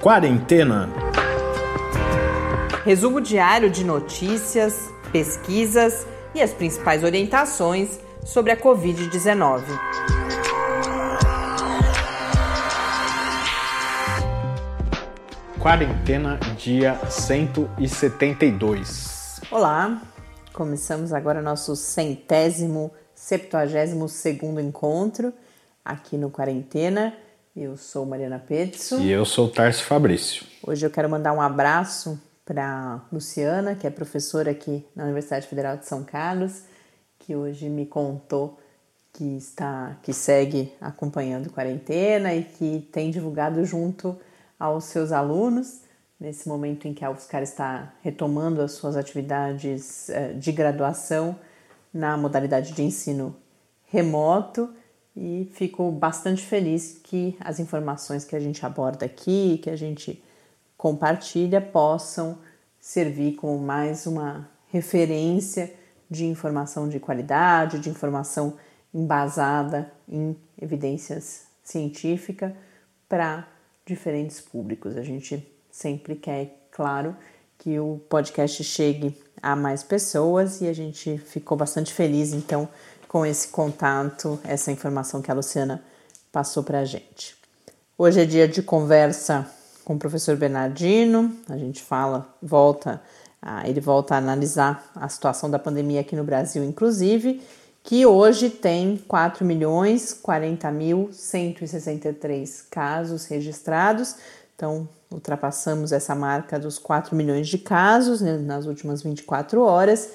Quarentena. Resumo diário de notícias, pesquisas e as principais orientações sobre a Covid-19. Quarentena, dia 172. Olá, começamos agora nosso centésimo, septuagésimo segundo encontro aqui no Quarentena. Eu sou Mariana Petzo. E eu sou Tarso Fabrício. Hoje eu quero mandar um abraço para Luciana, que é professora aqui na Universidade Federal de São Carlos, que hoje me contou que está que segue acompanhando quarentena e que tem divulgado junto aos seus alunos nesse momento em que a UFSCar está retomando as suas atividades eh, de graduação na modalidade de ensino remoto e fico bastante feliz que as informações que a gente aborda aqui, que a gente compartilha, possam servir como mais uma referência de informação de qualidade, de informação embasada em evidências científicas para diferentes públicos. A gente sempre quer, claro, que o podcast chegue a mais pessoas e a gente ficou bastante feliz então com esse contato, essa informação que a Luciana passou para a gente. Hoje é dia de conversa com o professor Bernardino, a gente fala, volta, a, ele volta a analisar a situação da pandemia aqui no Brasil, inclusive, que hoje tem 4 milhões 40 mil 163 casos registrados, então ultrapassamos essa marca dos 4 milhões de casos né, nas últimas 24 horas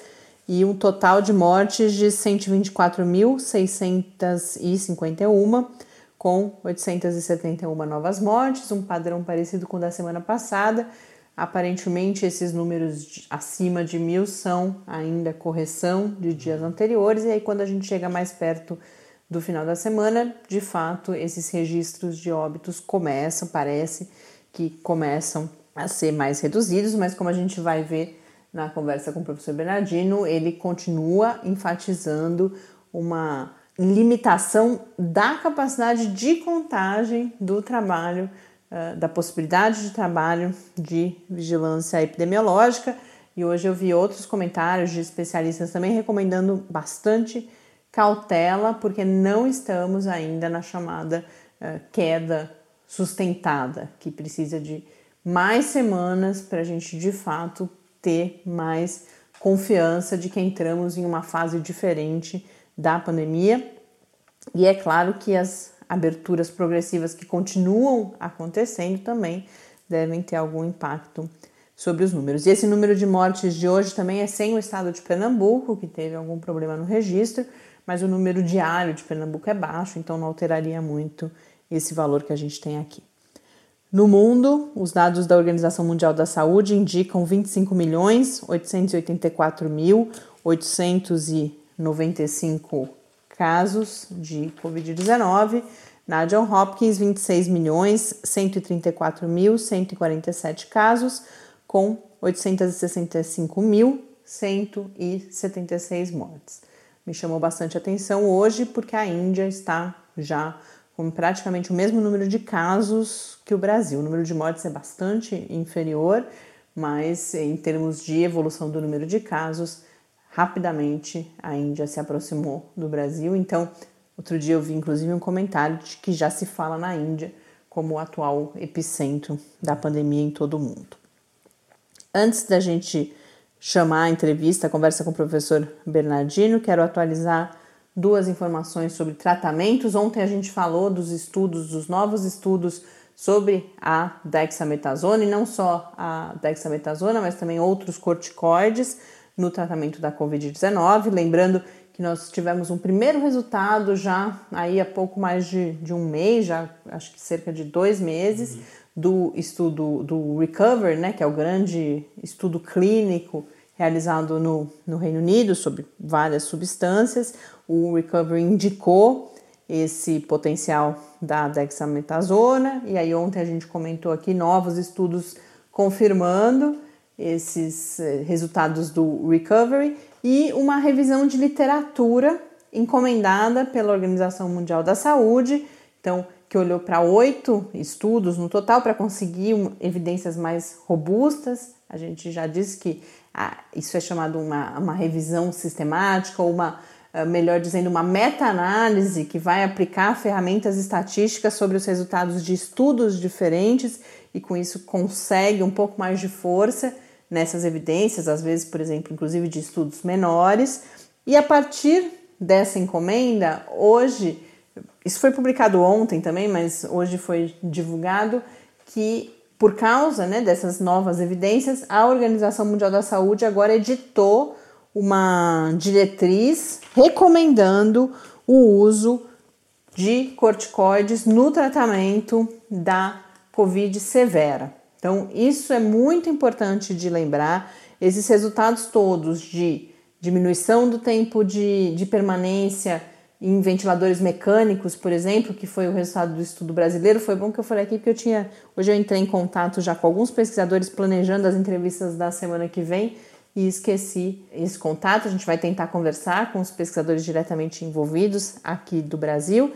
e um total de mortes de 124.651, com 871 novas mortes, um padrão parecido com o da semana passada. Aparentemente, esses números acima de mil são ainda correção de dias anteriores, e aí, quando a gente chega mais perto do final da semana, de fato, esses registros de óbitos começam, parece que começam a ser mais reduzidos, mas como a gente vai ver na conversa com o professor Bernardino, ele continua enfatizando uma limitação da capacidade de contagem do trabalho, uh, da possibilidade de trabalho de vigilância epidemiológica. E hoje eu vi outros comentários de especialistas também recomendando bastante cautela, porque não estamos ainda na chamada uh, queda sustentada, que precisa de mais semanas para a gente de fato ter mais confiança de que entramos em uma fase diferente da pandemia. E é claro que as aberturas progressivas que continuam acontecendo também devem ter algum impacto sobre os números. E esse número de mortes de hoje também é sem o estado de Pernambuco, que teve algum problema no registro, mas o número diário de Pernambuco é baixo, então não alteraria muito esse valor que a gente tem aqui. No mundo, os dados da Organização Mundial da Saúde indicam 25 milhões 884 mil 895 casos de Covid-19. Na John Hopkins, 26 milhões 134 mil 147 casos, com 865 mil 176 mortes. Me chamou bastante atenção hoje porque a Índia está já com praticamente o mesmo número de casos que o Brasil. O número de mortes é bastante inferior, mas em termos de evolução do número de casos, rapidamente a Índia se aproximou do Brasil. Então, outro dia eu vi inclusive um comentário de que já se fala na Índia como o atual epicentro da pandemia em todo o mundo. Antes da gente chamar a entrevista, a conversa com o professor Bernardino, quero atualizar duas informações sobre tratamentos. Ontem a gente falou dos estudos, dos novos estudos sobre a dexametasona e não só a dexametasona, mas também outros corticoides no tratamento da COVID-19. Lembrando que nós tivemos um primeiro resultado já aí há pouco mais de, de um mês, já acho que cerca de dois meses, uhum. do estudo do Recover, né, que é o grande estudo clínico realizado no, no Reino Unido sobre várias substâncias. O Recovery indicou esse potencial da dexametasona e aí ontem a gente comentou aqui novos estudos confirmando esses eh, resultados do Recovery e uma revisão de literatura encomendada pela Organização Mundial da Saúde, então que olhou para oito estudos no total para conseguir evidências mais robustas. A gente já disse que ah, isso é chamado uma, uma revisão sistemática ou uma melhor dizendo, uma meta-análise que vai aplicar ferramentas estatísticas sobre os resultados de estudos diferentes e com isso consegue um pouco mais de força nessas evidências, às vezes, por exemplo, inclusive de estudos menores. E a partir dessa encomenda, hoje, isso foi publicado ontem também, mas hoje foi divulgado que por causa né, dessas novas evidências, a Organização Mundial da Saúde agora editou uma diretriz recomendando o uso de corticoides no tratamento da Covid severa. Então, isso é muito importante de lembrar. Esses resultados todos de diminuição do tempo de, de permanência em ventiladores mecânicos, por exemplo, que foi o resultado do estudo brasileiro. Foi bom que eu falei aqui porque eu tinha. Hoje eu entrei em contato já com alguns pesquisadores planejando as entrevistas da semana que vem e esqueci esse contato. A gente vai tentar conversar com os pesquisadores diretamente envolvidos aqui do Brasil.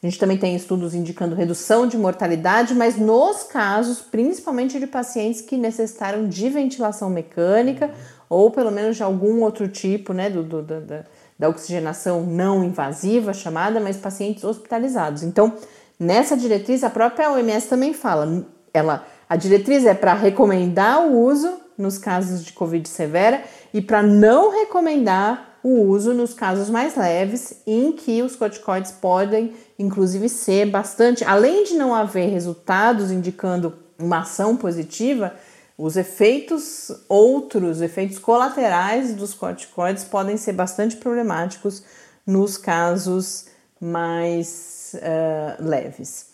A gente também tem estudos indicando redução de mortalidade, mas nos casos, principalmente de pacientes que necessitaram de ventilação mecânica ou pelo menos de algum outro tipo, né, do, do, da, da oxigenação não invasiva chamada, mas pacientes hospitalizados. Então, nessa diretriz, a própria OMS também fala, ela, a diretriz é para recomendar o uso nos casos de Covid severa e para não recomendar o uso nos casos mais leves, em que os corticoides podem, inclusive, ser bastante, além de não haver resultados indicando uma ação positiva, os efeitos outros, efeitos colaterais dos corticoides podem ser bastante problemáticos nos casos mais uh, leves.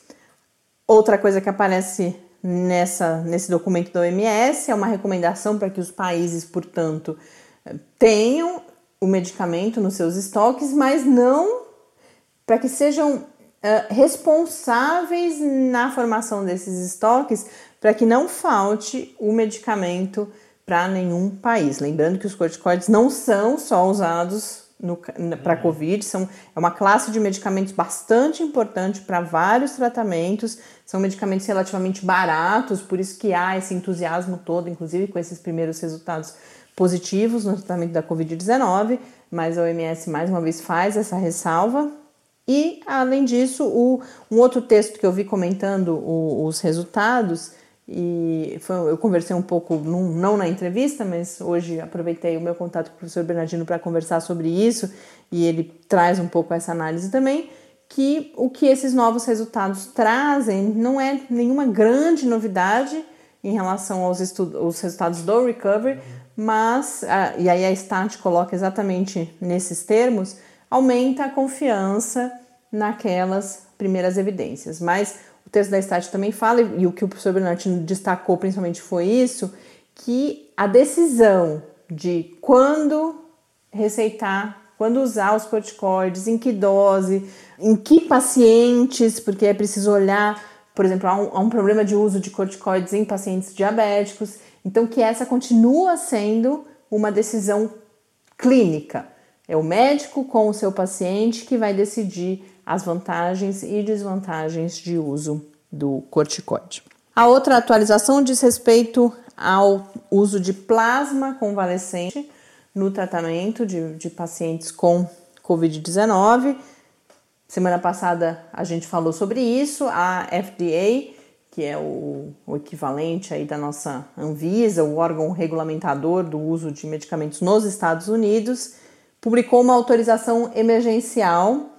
Outra coisa que aparece nessa, nesse documento da OMS é uma recomendação para que os países, portanto, tenham o medicamento nos seus estoques, mas não para que sejam uh, responsáveis na formação desses estoques para que não falte o medicamento para nenhum país. Lembrando que os corticoides não são só usados para uhum. Covid, são, é uma classe de medicamentos bastante importante para vários tratamentos, são medicamentos relativamente baratos, por isso que há esse entusiasmo todo, inclusive com esses primeiros resultados positivos no tratamento da Covid-19, mas a OMS mais uma vez faz essa ressalva. E, além disso, o, um outro texto que eu vi comentando o, os resultados e foi, eu conversei um pouco, num, não na entrevista, mas hoje aproveitei o meu contato com o professor Bernardino para conversar sobre isso e ele traz um pouco essa análise também. Que o que esses novos resultados trazem não é nenhuma grande novidade em relação aos, aos resultados do recovery, mas, a, e aí a STAT coloca exatamente nesses termos, aumenta a confiança naquelas primeiras evidências. Mas texto da Estácio também fala, e o que o professor Bernardino destacou principalmente foi isso, que a decisão de quando receitar, quando usar os corticoides, em que dose, em que pacientes, porque é preciso olhar, por exemplo, há um, há um problema de uso de corticoides em pacientes diabéticos, então que essa continua sendo uma decisão clínica. É o médico com o seu paciente que vai decidir as vantagens e desvantagens de uso do corticoide. A outra atualização diz respeito ao uso de plasma convalescente no tratamento de, de pacientes com Covid-19. Semana passada a gente falou sobre isso. A FDA, que é o, o, equivalente aí da nossa Anvisa, o órgão regulamentador do uso de medicamentos nos Estados Unidos, publicou uma autorização emergencial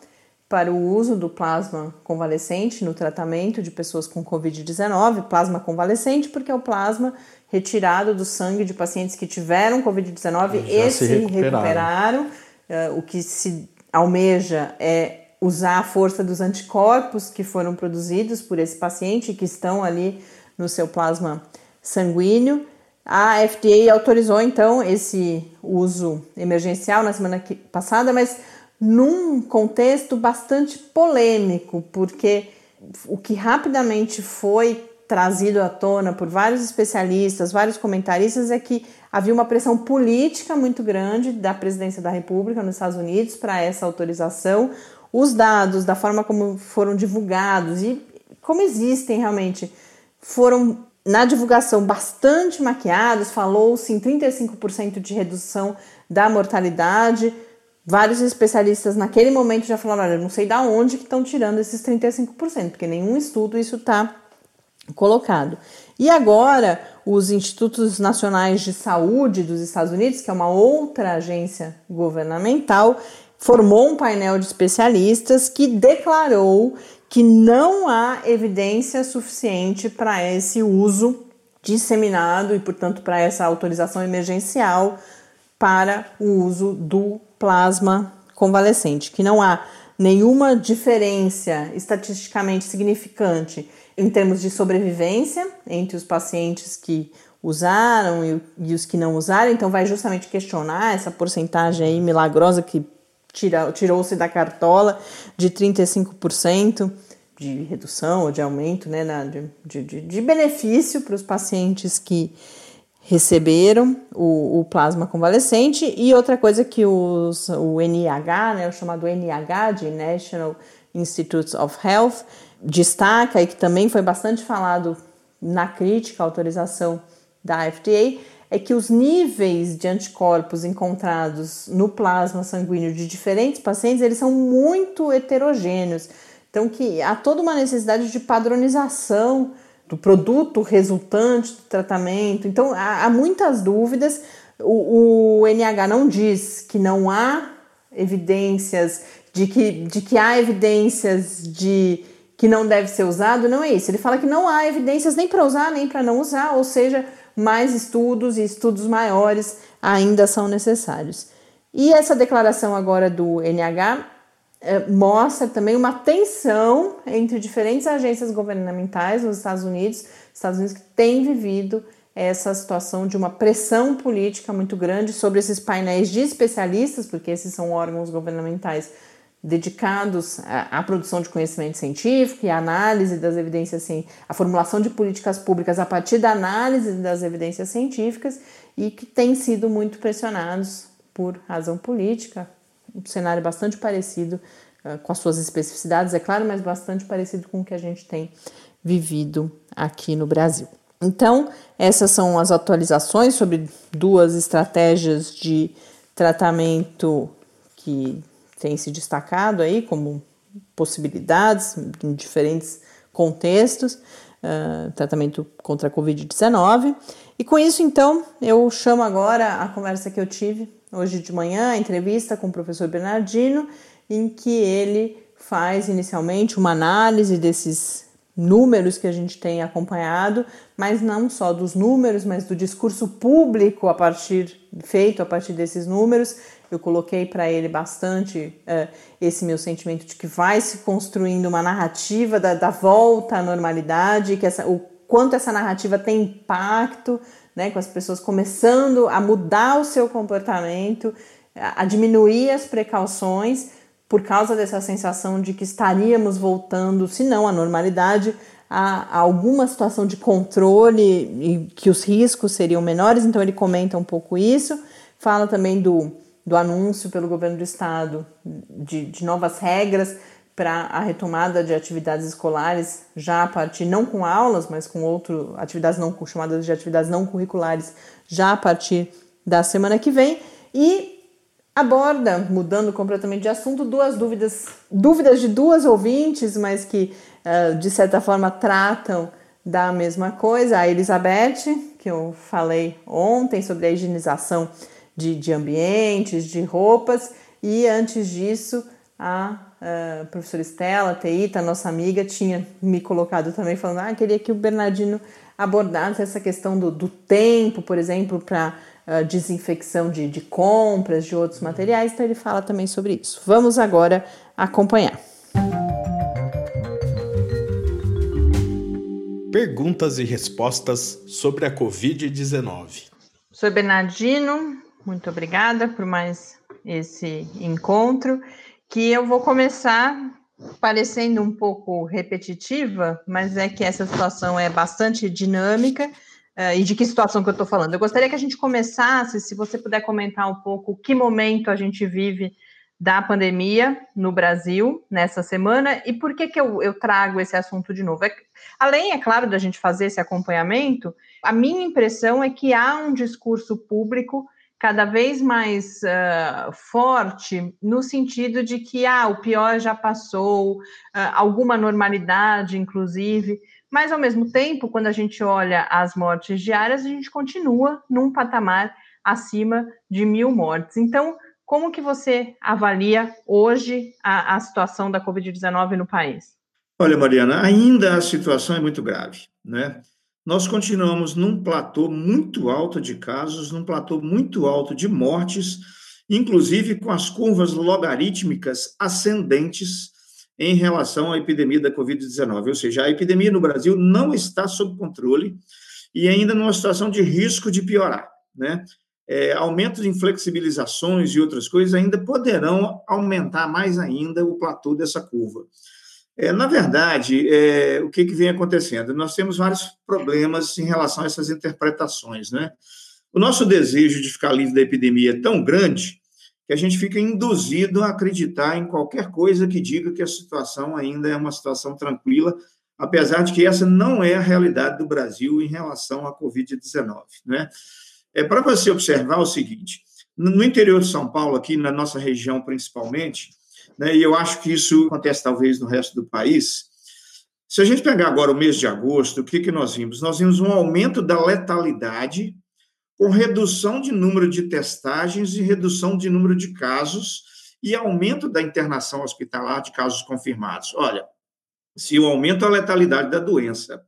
para o uso do plasma convalescente no tratamento de pessoas com Covid-19, plasma convalescente, porque é o plasma retirado do sangue de pacientes que tiveram Covid-19 e se recuperaram. recuperaram. Uh, o que se almeja é usar a força dos anticorpos que foram produzidos por esse paciente que estão ali no seu plasma sanguíneo. A FDA autorizou então esse uso emergencial na semana passada, mas num contexto bastante polêmico, porque o que rapidamente foi trazido à tona por vários especialistas, vários comentaristas, é que havia uma pressão política muito grande da presidência da República nos Estados Unidos para essa autorização. os dados, da forma como foram divulgados e como existem realmente, foram na divulgação bastante maquiados, falou-se em 35% de redução da mortalidade. Vários especialistas naquele momento já falaram: olha, não sei da onde que estão tirando esses 35%, porque nenhum estudo isso está colocado. E agora, os Institutos Nacionais de Saúde dos Estados Unidos, que é uma outra agência governamental, formou um painel de especialistas que declarou que não há evidência suficiente para esse uso disseminado e, portanto, para essa autorização emergencial para o uso do plasma convalescente, que não há nenhuma diferença estatisticamente significante em termos de sobrevivência entre os pacientes que usaram e, e os que não usaram, então vai justamente questionar essa porcentagem aí milagrosa que tirou-se da cartola de 35% de redução ou de aumento né, na, de, de, de benefício para os pacientes que receberam o, o, plasma convalescente e outra coisa que os, o NIH, né, o chamado NIH de National Institutes of Health, destaca e que também foi bastante falado na crítica à autorização da FDA é que os níveis de anticorpos encontrados no plasma sanguíneo de diferentes pacientes, eles são muito heterogêneos. Então que há toda uma necessidade de padronização do produto resultante do tratamento. Então há, há muitas dúvidas. O, o, NH não diz que não há evidências de que, de que há evidências de que não deve ser usado, não é isso. Ele fala que não há evidências nem para usar nem para não usar, ou seja, mais estudos e estudos maiores ainda são necessários. E essa declaração agora do NH mostra também uma tensão entre diferentes agências governamentais nos Estados Unidos, Estados Unidos que têm vivido essa situação de uma pressão política muito grande sobre esses painéis de especialistas, porque esses são órgãos governamentais dedicados à, à, produção de conhecimento científico e à análise das evidências, a formulação de políticas públicas a partir da análise das evidências científicas e que têm sido muito pressionados por razão política, um cenário bastante parecido uh, com as suas especificidades, é claro, mas bastante parecido com o que a gente tem vivido aqui no Brasil. Então, essas são as atualizações sobre duas estratégias de tratamento que têm se destacado aí como possibilidades em diferentes contextos, uh, tratamento contra a Covid-19. E com isso, então, eu chamo agora a conversa que eu tive hoje de manhã, entrevista com o professor Bernardino, em que ele faz inicialmente uma análise desses números que a gente tem acompanhado, mas não só dos números, mas do discurso público a partir feito a partir desses números. Eu coloquei para ele bastante uh, esse meu sentimento de que vai se construindo uma narrativa da, da volta à normalidade, que essa, o quanto essa narrativa tem impacto, né, com as pessoas começando a mudar o seu comportamento, a, diminuir as precauções por causa dessa sensação de que estaríamos voltando, se não à normalidade, a, a alguma situação de controle e que os riscos seriam menores. Então ele comenta um pouco isso, fala também do do anúncio pelo governo do estado de, de novas regras para a retomada de atividades escolares, já a partir, não com aulas, mas com outro, atividades não chamadas de atividades não curriculares, já a partir da semana que vem. E aborda, mudando completamente de assunto, duas dúvidas, dúvidas de duas ouvintes, mas que uh, de certa forma tratam da mesma coisa. A Elizabeth, que eu falei ontem sobre a higienização de, de ambientes, de roupas, e antes disso, a uh, professora Estela Teita, nossa amiga, tinha me colocado também falando: ah, queria que o Bernardino abordasse essa questão do, do tempo, por exemplo, para uh, desinfecção de, de compras, de outros materiais. Então, ele fala também sobre isso. Vamos agora acompanhar. Perguntas e respostas sobre a Covid-19. Sou Bernardino, muito obrigada por mais esse encontro, que eu vou começar parecendo um pouco repetitiva, mas é que essa situação é bastante dinâmica. Uh, e de que situação que eu estou falando? Eu gostaria que a gente começasse, se você puder comentar um pouco que momento a gente vive da pandemia no Brasil nessa semana e por que, que eu, eu trago esse assunto de novo? É, além, é claro, da gente fazer esse acompanhamento, a minha impressão é que há um discurso público cada vez mais uh, forte no sentido de que ah, o pior já passou, uh, alguma normalidade, inclusive, mas ao mesmo tempo, quando a gente olha as mortes diárias, a gente continua num patamar acima de mil mortes. Então, como que você avalia hoje a, a situação da Covid-19 no país? Olha, Mariana, ainda a situação é muito grave, né? Nós continuamos num platô muito alto de casos, num platô muito alto de mortes, inclusive com as curvas logarítmicas ascendentes em relação à epidemia da Covid-19. Ou seja, a epidemia no Brasil não está sob controle e ainda numa situação de risco de piorar, né? é, aumento de inflexibilizações e outras coisas ainda poderão aumentar mais ainda o platô dessa curva. É, na verdade, é, o que, que vem acontecendo? Nós temos vários problemas em relação a essas interpretações. Né? O nosso desejo de ficar livre da epidemia é tão grande que a gente fica induzido a acreditar em qualquer coisa que diga que a situação ainda é uma situação tranquila, apesar de que essa não é a realidade do Brasil em relação à Covid-19. Né? É para você observar o seguinte: no interior de São Paulo, aqui na nossa região principalmente, né, e eu acho que isso acontece talvez no resto do país. Se a gente pegar agora o mês de agosto, o que, que nós vimos? Nós vimos um aumento da letalidade com redução de número de testagens e redução de número de casos e aumento da internação hospitalar de casos confirmados. Olha, se o aumento da letalidade da doença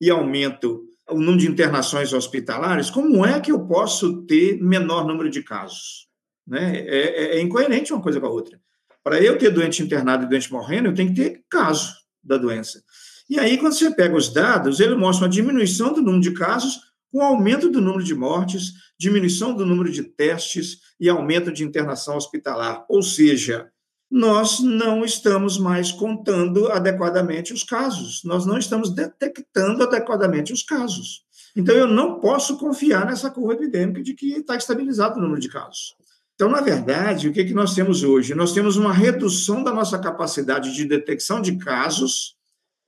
e aumento o número de internações hospitalares, como é que eu posso ter menor número de casos? Né? É, é, é incoerente uma coisa com a outra. Para eu ter doente internado e doente morrendo, eu tenho que ter caso da doença. E aí, quando você pega os dados, ele mostra uma diminuição do número de casos com aumento do número de mortes, diminuição do número de testes e aumento de internação hospitalar. Ou seja, nós não estamos mais contando adequadamente os casos, nós não estamos detectando adequadamente os casos. Então, eu não posso confiar nessa curva epidêmica de que está estabilizado o número de casos. Então, na verdade, o que, é que nós temos hoje? Nós temos uma redução da nossa capacidade de detecção de casos,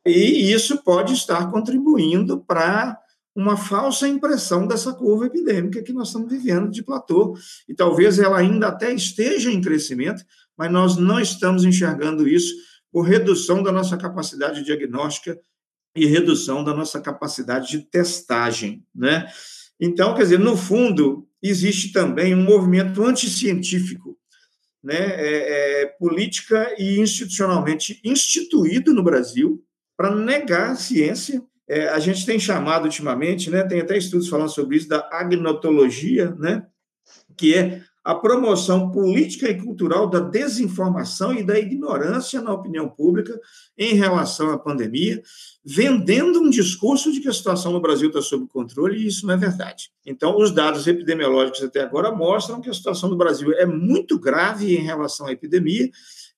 e isso pode estar contribuindo para uma falsa impressão dessa curva epidêmica que nós estamos vivendo de platô, e talvez ela ainda até esteja em crescimento, mas nós não estamos enxergando isso por redução da nossa capacidade diagnóstica e redução da nossa capacidade de testagem, né? Então, quer dizer, no fundo, existe também um movimento anticientífico, né? É, é, política e institucionalmente instituído no Brasil para negar a ciência. É, a gente tem chamado ultimamente, né? Tem até estudos falando sobre isso da agnotologia, né? Que é a promoção política e cultural da desinformação e da ignorância na opinião pública em relação à pandemia, vendendo um discurso de que a situação no Brasil está sob controle, e isso não é verdade. Então, os dados epidemiológicos até agora mostram que a situação do Brasil é muito grave em relação à epidemia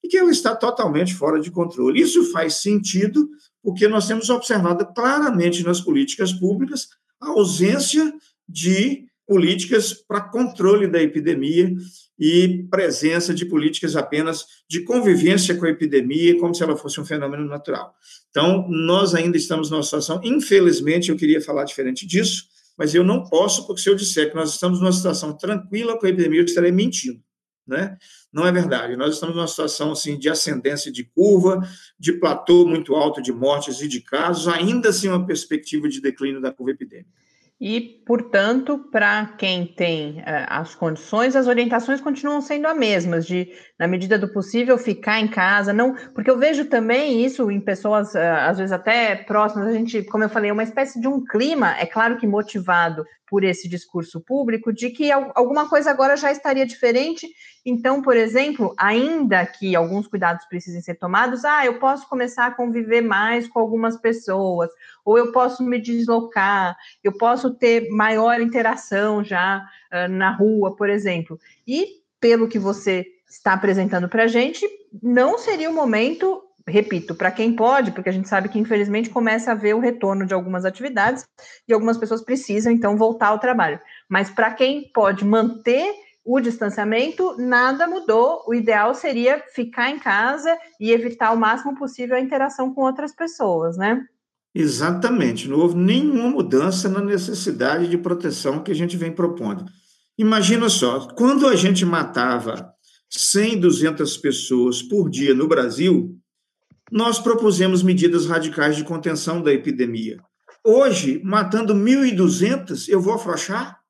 e que ela está totalmente fora de controle. Isso faz sentido porque nós temos observado claramente nas políticas públicas a ausência de políticas para controle da epidemia e presença de políticas apenas de convivência com a epidemia, como se ela fosse um fenômeno natural. Então, nós ainda estamos numa situação, infelizmente, eu queria falar diferente disso, mas eu não posso, porque se eu disser que nós estamos numa situação tranquila com a epidemia, eu estarei mentindo. Né? Não é verdade. Nós estamos numa situação assim de ascendência de curva, de platô muito alto de mortes e de casos, ainda assim uma perspectiva de declínio da curva epidêmica. E, portanto, para quem tem uh, as condições, as orientações continuam sendo as mesmas, de, na medida do possível, ficar em casa, não, porque eu vejo também isso em pessoas, uh, às vezes até próximas, a gente, como eu falei, uma espécie de um clima, é claro que motivado por esse discurso público, de que alguma coisa agora já estaria diferente. Então, por exemplo, ainda que alguns cuidados precisem ser tomados, ah, eu posso começar a conviver mais com algumas pessoas, ou eu posso me deslocar, eu posso ter maior interação já uh, na rua, por exemplo. E pelo que você está apresentando para a gente, não seria o momento repito, para quem pode, porque a gente sabe que infelizmente começa a ver o retorno de algumas atividades e algumas pessoas precisam então voltar ao trabalho. Mas para quem pode manter o distanciamento, nada mudou. O ideal seria ficar em casa e evitar o máximo possível a interação com outras pessoas, né? Exatamente, não houve nenhuma mudança na necessidade de proteção que a gente vem propondo. Imagina só, quando a gente matava 100, 200 pessoas por dia no Brasil, nós propusemos medidas radicais de contenção da epidemia. Hoje, matando 1.200, eu vou afrouxar?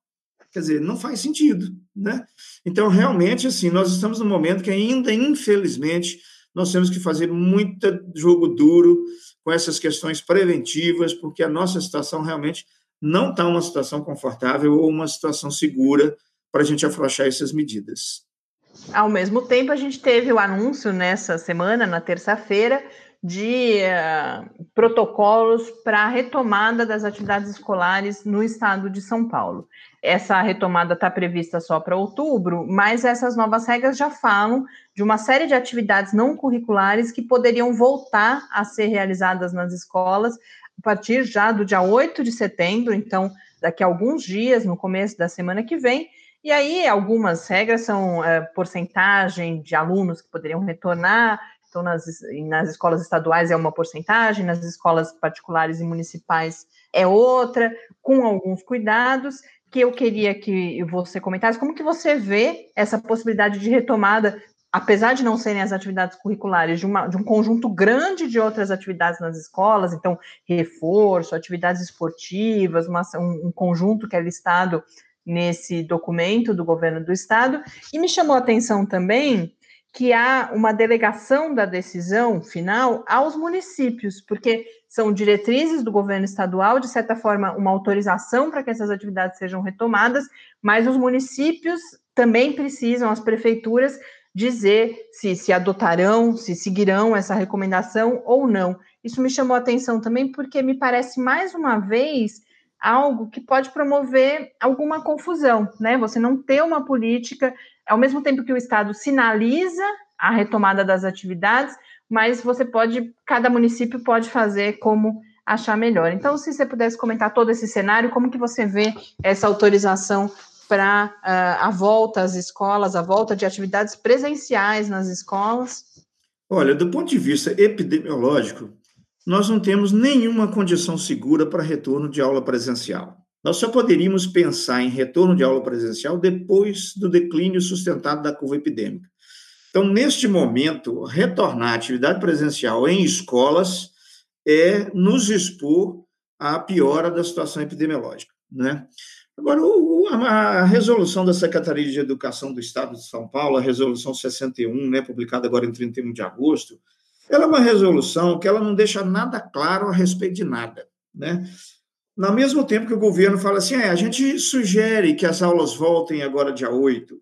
Quer dizer, não faz sentido, né? Então, realmente, assim, nós estamos num momento que ainda, infelizmente, nós temos que fazer muito jogo duro com essas questões preventivas, porque a nossa situação realmente não está uma situação confortável ou uma situação segura para a gente afrouxar essas medidas. Ao mesmo tempo, a gente teve o anúncio nessa semana, na terça-feira, de uh, protocolos para a retomada das atividades escolares no estado de São Paulo. Essa retomada está prevista só para outubro, mas essas novas regras já falam de uma série de atividades não curriculares que poderiam voltar a ser realizadas nas escolas a partir já do dia 8 de setembro, então daqui a alguns dias, no começo da semana que vem. E aí, algumas regras são é, porcentagem de alunos que poderiam retornar, então, nas, nas escolas estaduais é uma porcentagem, nas escolas particulares e municipais é outra, com alguns cuidados que eu queria que você comentasse. Como que você vê essa possibilidade de retomada, apesar de não serem as atividades curriculares, de, uma, de um conjunto grande de outras atividades nas escolas, então, reforço, atividades esportivas, uma, um, um conjunto que é listado nesse documento do governo do estado, e me chamou a atenção também que há uma delegação da decisão final aos municípios, porque são diretrizes do governo estadual, de certa forma, uma autorização para que essas atividades sejam retomadas, mas os municípios também precisam, as prefeituras, dizer se, se adotarão, se seguirão essa recomendação ou não. Isso me chamou a atenção também, porque me parece mais uma vez algo que pode promover alguma confusão, né? Você não ter uma política ao mesmo tempo que o Estado sinaliza a retomada das atividades, mas você pode, cada município pode fazer como achar melhor. Então, se você pudesse comentar todo esse cenário, como que você vê essa autorização para uh, a volta às escolas, a volta de atividades presenciais nas escolas? Olha, do ponto de vista epidemiológico, nós não temos nenhuma condição segura para retorno de aula presencial. Nós só poderíamos pensar em retorno de aula presencial depois do declínio sustentado da curva epidêmica. Então, neste momento, retornar à atividade presencial em escolas é nos expor à piora da situação epidemiológica. Né? Agora, a, resolução da Secretaria de Educação do Estado de São Paulo, a resolução 61, né, publicada agora em 31 de agosto, ela é uma resolução que ela não deixa nada claro a respeito de nada. Né? No mesmo tempo que o governo fala assim, é, a gente sugere que as aulas voltem agora dia 8,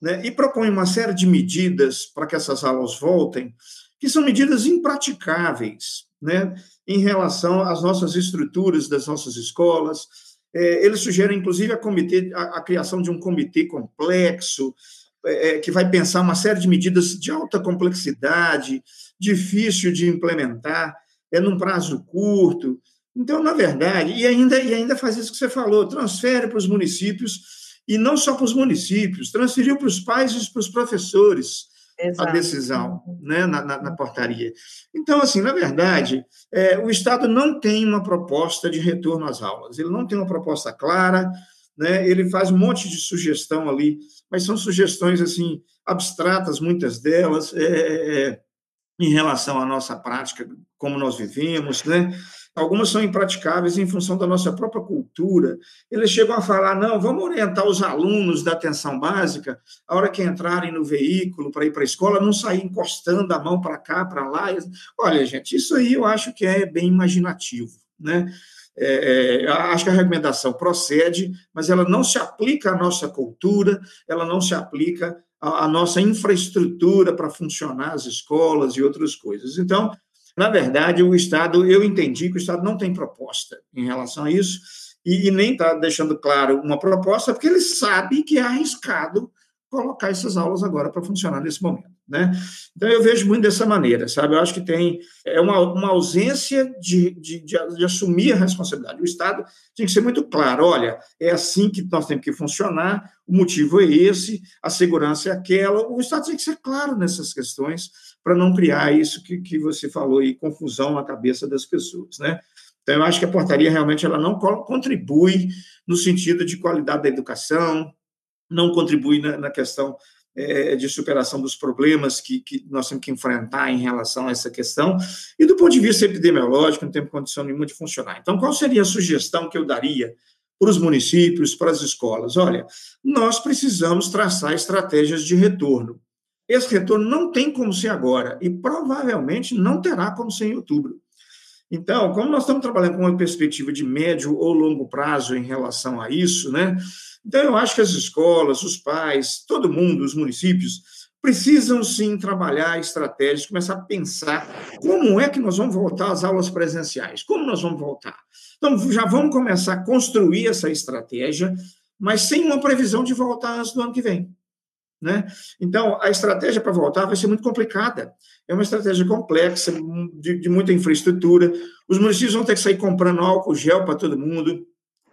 né, e propõe uma série de medidas para que essas aulas voltem, que são medidas impraticáveis, né, em relação às nossas estruturas das nossas escolas. É, eles sugerem, inclusive, a, comitê, a, a, criação de um comitê complexo, é, é, que vai pensar uma série de medidas de alta complexidade, difícil de implementar, é num prazo curto. Então, na verdade, e ainda, e ainda faz isso que você falou, transfere para os municípios, e não só para os municípios, transferiu para os pais e para os professores Exato. a decisão né, na, na, na, portaria. Então, assim, na verdade, é, o Estado não tem uma proposta de retorno às aulas, ele não tem uma proposta clara, né, ele faz um monte de sugestão ali, mas são sugestões, assim, abstratas, muitas delas, é, é, é em relação à nossa prática, como nós vivemos, né? algumas são impraticáveis em função da nossa própria cultura. Eles chegam a falar: não, vamos orientar os alunos da atenção básica, a hora que entrarem no veículo para ir para a escola, não sair encostando a mão para cá, para lá. Olha, gente, isso aí eu acho que é bem imaginativo, né? É, é, acho que a recomendação procede, mas ela não se aplica à nossa cultura, ela não se aplica à, à nossa infraestrutura para funcionar as escolas e outras coisas. Então, na verdade, o Estado, eu entendi que o Estado não tem proposta em relação a isso, e, e nem está deixando claro uma proposta, porque ele sabe que é arriscado colocar essas aulas agora para funcionar nesse momento. Né? Então, eu vejo muito dessa maneira, sabe? Eu acho que tem é uma, uma ausência de, de, de, de assumir a responsabilidade. O Estado tem que ser muito claro, olha, é assim que nós temos que funcionar, o motivo é esse, a segurança é aquela. O Estado tem que ser claro nessas questões para não criar isso que, que você falou aí, confusão na cabeça das pessoas, né? Então, eu acho que a portaria realmente ela não contribui no sentido de qualidade da educação, não contribui na, na questão é, de superação dos problemas que, que, nós temos que enfrentar em relação a essa questão, e do ponto de vista epidemiológico, não tem condição nenhuma de funcionar. Então, qual seria a sugestão que eu daria para os municípios, para as escolas? Olha, nós precisamos traçar estratégias de retorno. Esse retorno não tem como ser agora, e provavelmente não terá como ser em outubro. Então, como nós estamos trabalhando com uma perspectiva de médio ou longo prazo em relação a isso, né? Então, eu acho que as escolas, os pais, todo mundo, os municípios, precisam sim trabalhar estratégias, começar a pensar como é que nós vamos voltar às aulas presenciais, como nós vamos voltar. Então, já vamos começar a construir essa estratégia, mas sem uma previsão de voltar antes do ano que vem. Né? Então, a estratégia para voltar vai ser muito complicada. É uma estratégia complexa, de, de muita infraestrutura. Os municípios vão ter que sair comprando álcool gel para todo mundo,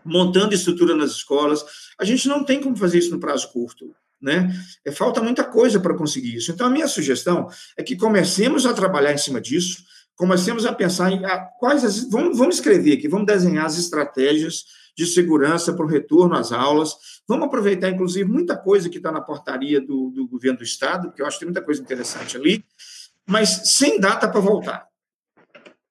montando estrutura nas escolas. A gente não tem como fazer isso no prazo curto. Né? É, falta muita coisa para conseguir isso. Então, a minha sugestão é que comecemos a trabalhar em cima disso, comecemos a pensar em a, quais as, vamos, vamos escrever aqui, vamos desenhar as estratégias de segurança para o retorno às aulas. Vamos aproveitar, inclusive, muita coisa que está na portaria do, do governo do Estado, porque eu acho que tem muita coisa interessante ali, mas sem data para voltar.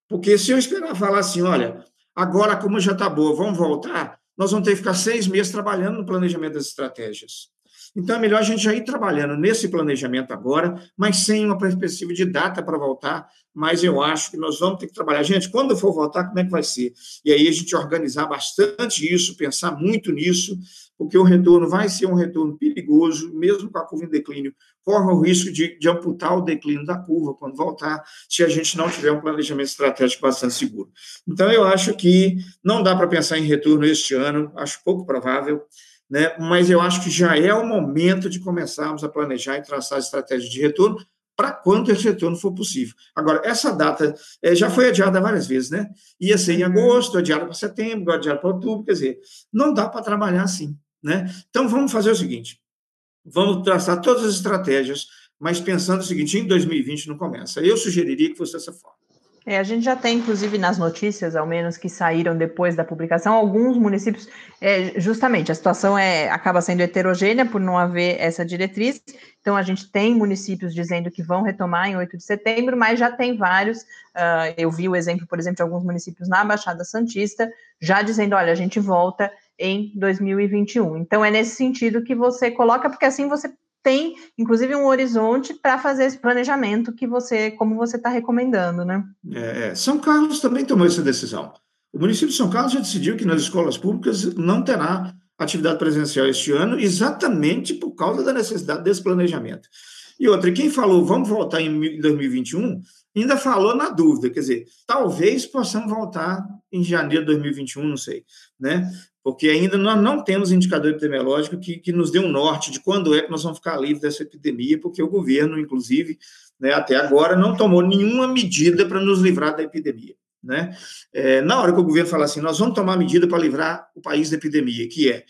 Porque se eu esperar falar assim, olha, Agora, como já está boa, vamos voltar, nós vamos ter que ficar seis meses trabalhando no planejamento das estratégias. Então, é melhor a gente já ir trabalhando nesse planejamento agora, mas sem uma perspectiva de data para voltar. Mas eu acho que nós vamos ter que trabalhar. Gente, quando for voltar, como é que vai ser? E aí a gente organizar bastante isso, pensar muito nisso, porque o retorno vai ser um retorno perigoso, mesmo com a curva em declínio, corre o risco de, de, amputar o declínio da curva quando voltar, se a gente não tiver um planejamento estratégico bastante seguro. Então, eu acho que não dá para pensar em retorno este ano, acho pouco provável, né? mas eu acho que já é o momento de começarmos a planejar e traçar estratégias de retorno para quando esse retorno for possível. Agora, essa data é, já foi adiada várias vezes, né? Ia ser em agosto, adiada para setembro, adiada para outubro, quer dizer, não dá para trabalhar assim. Né? Então, vamos fazer o seguinte: vamos traçar todas as estratégias, mas pensando o seguinte: em 2020 não começa. Eu sugeriria que fosse dessa forma. É, a gente já tem, inclusive, nas notícias, ao menos que saíram depois da publicação, alguns municípios, é, justamente, a situação é, acaba sendo heterogênea por não haver essa diretriz. Então, a gente tem municípios dizendo que vão retomar em 8 de setembro, mas já tem vários. Uh, eu vi o exemplo, por exemplo, de alguns municípios na Baixada Santista, já dizendo: olha, a gente volta em 2021. Então, é nesse sentido que você coloca, porque assim você tem, inclusive, um horizonte para fazer esse planejamento que você, como você está recomendando, né? É, é, São Carlos também tomou essa decisão. O município de São Carlos já decidiu que nas escolas públicas não terá atividade presencial este ano, exatamente por causa da necessidade desse planejamento. E outra, quem falou vamos voltar em 2021, ainda falou na dúvida, quer dizer, talvez possamos voltar em janeiro de 2021, não sei, né? Porque ainda nós não temos indicador epidemiológico que, que nos dê um norte de quando é que nós vamos ficar livres dessa epidemia, porque o governo, inclusive, né, até agora, não tomou nenhuma medida para nos livrar da epidemia. Né? É, na hora que o governo fala assim, nós vamos tomar medida para livrar o país da epidemia, que é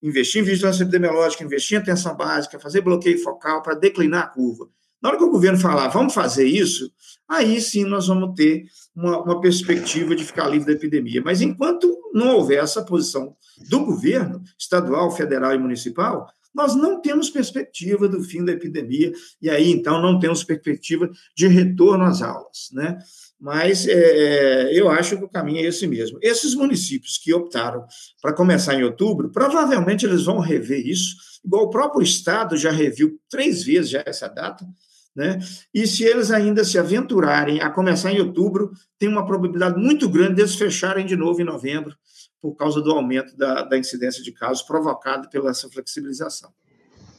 investir em vigilância epidemiológica, investir em atenção básica, fazer bloqueio focal para declinar a curva. Na hora que o governo falar, vamos fazer isso, aí sim nós vamos ter uma, uma, perspectiva de ficar livre da epidemia. Mas enquanto não houver essa posição do governo, estadual, federal e municipal, nós não temos perspectiva do fim da epidemia, e aí então não temos perspectiva de retorno às aulas. Né? Mas é, é eu acho que o caminho é esse mesmo. Esses municípios que optaram para começar em outubro, provavelmente eles vão rever isso, igual o próprio Estado já reviu três vezes já essa data, né? E se eles ainda se aventurarem a começar em outubro, tem uma probabilidade muito grande deles fecharem de novo em novembro, por causa do aumento da, da incidência de casos provocado pela essa flexibilização.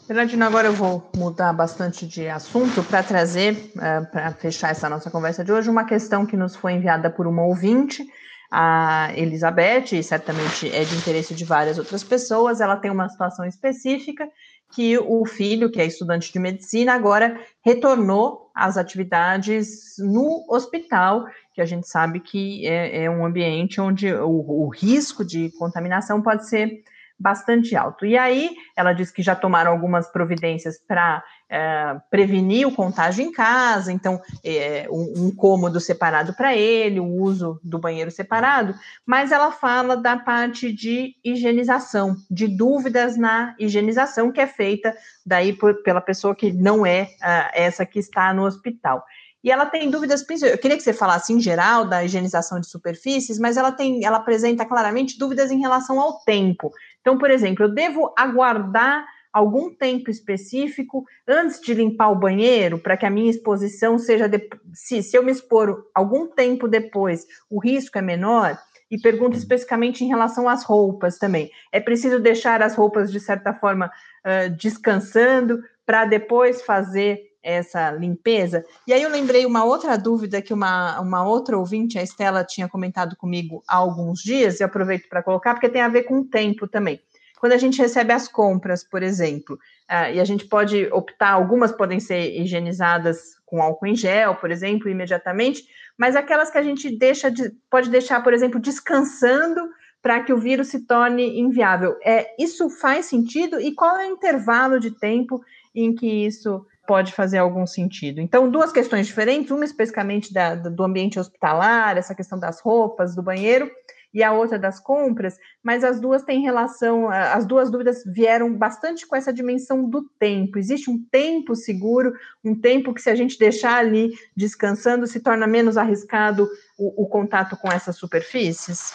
Bernardino, agora eu vou mudar bastante de assunto para trazer, uh, para fechar essa nossa conversa de hoje, uma questão que nos foi enviada por uma ouvinte, a Elizabeth, e certamente é de interesse de várias outras pessoas. Ela tem uma situação específica que o filho, que é estudante de medicina, agora retornou às atividades no hospital, que a gente sabe que é, é um ambiente onde o, o risco de contaminação pode ser bastante alto. E aí, ela diz que já tomaram algumas providências para é, prevenir o contágio em casa, então, é, um, um cômodo separado para ele, o uso do banheiro separado, mas ela fala da parte de higienização, de dúvidas na higienização que é feita daí por, pela pessoa que não é essa que está no hospital. E ela tem dúvidas, eu queria que você falasse em geral da higienização de superfícies, mas ela tem, ela apresenta claramente dúvidas em relação ao tempo. Então, por exemplo, eu devo aguardar algum tempo específico antes de limpar o banheiro para que a minha exposição seja de... se, se eu me expor algum tempo depois, o risco é menor. E pergunto especificamente em relação às roupas também. É preciso deixar as roupas, de certa forma, uh, descansando para depois fazer essa limpeza. E aí eu lembrei uma outra dúvida que uma, uma outra ouvinte, a Estela, tinha comentado comigo há alguns dias, e aproveito para colocar, porque tem a ver com o tempo também. Quando a gente recebe as compras, por exemplo, uh, e a gente pode optar, algumas podem ser higienizadas com álcool em gel, por exemplo, imediatamente, mas aquelas que a gente deixa de, pode deixar, por exemplo, descansando para que o vírus se torne inviável. É, isso faz sentido? E qual é o intervalo de tempo em que isso pode fazer algum sentido. Então, duas questões diferentes, uma especificamente da, do ambiente hospitalar, essa questão das roupas, do banheiro, e a outra das compras, mas as duas têm relação, as duas dúvidas vieram bastante com essa dimensão do tempo. Existe um tempo seguro, um tempo que, se a gente deixar ali descansando, se torna menos arriscado o, o contato com essas superfícies?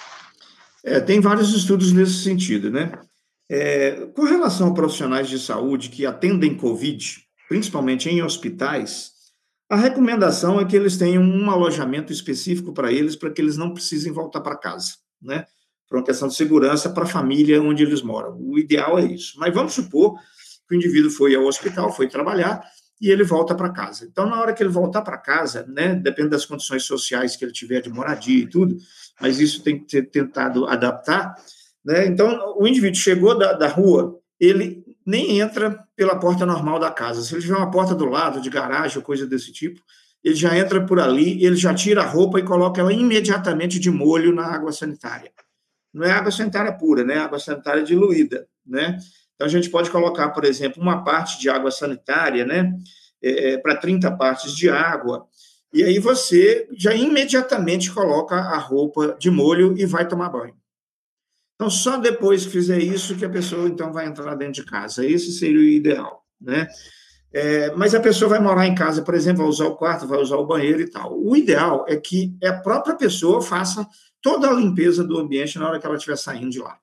É, tem vários estudos nesse sentido, né? É, com relação a profissionais de saúde que atendem Covid, principalmente em hospitais, a recomendação é que eles tenham um alojamento específico para eles, para que eles não precisem voltar para casa, né? Por uma questão de segurança para a família onde eles moram. O ideal é isso. Mas vamos supor que o indivíduo foi ao hospital, foi trabalhar e ele volta para casa. Então, na hora que ele voltar para casa, né, depende das condições sociais que ele tiver de moradia e tudo, mas isso tem que ser tentado adaptar. Né? Então, o indivíduo chegou da, da rua, ele nem entra pela porta normal da casa. Se ele tiver uma porta do lado, de garagem ou coisa desse tipo, ele já entra por ali, ele já tira a roupa e coloca ela imediatamente de molho na água sanitária. Não é água sanitária pura, né? Água sanitária diluída, né? Então, a gente pode colocar, por exemplo, uma parte de água sanitária, né? É, é para 30 partes de água, e aí você já imediatamente coloca a roupa de molho e vai tomar banho. Então, só depois que fizer isso que a pessoa, então, vai entrar dentro de casa. Esse seria o ideal, né? É, mas a pessoa vai morar em casa, por exemplo, vai usar o quarto, vai usar o banheiro e tal. O ideal é que a própria pessoa faça toda a limpeza do ambiente na hora que ela estiver saindo de lá.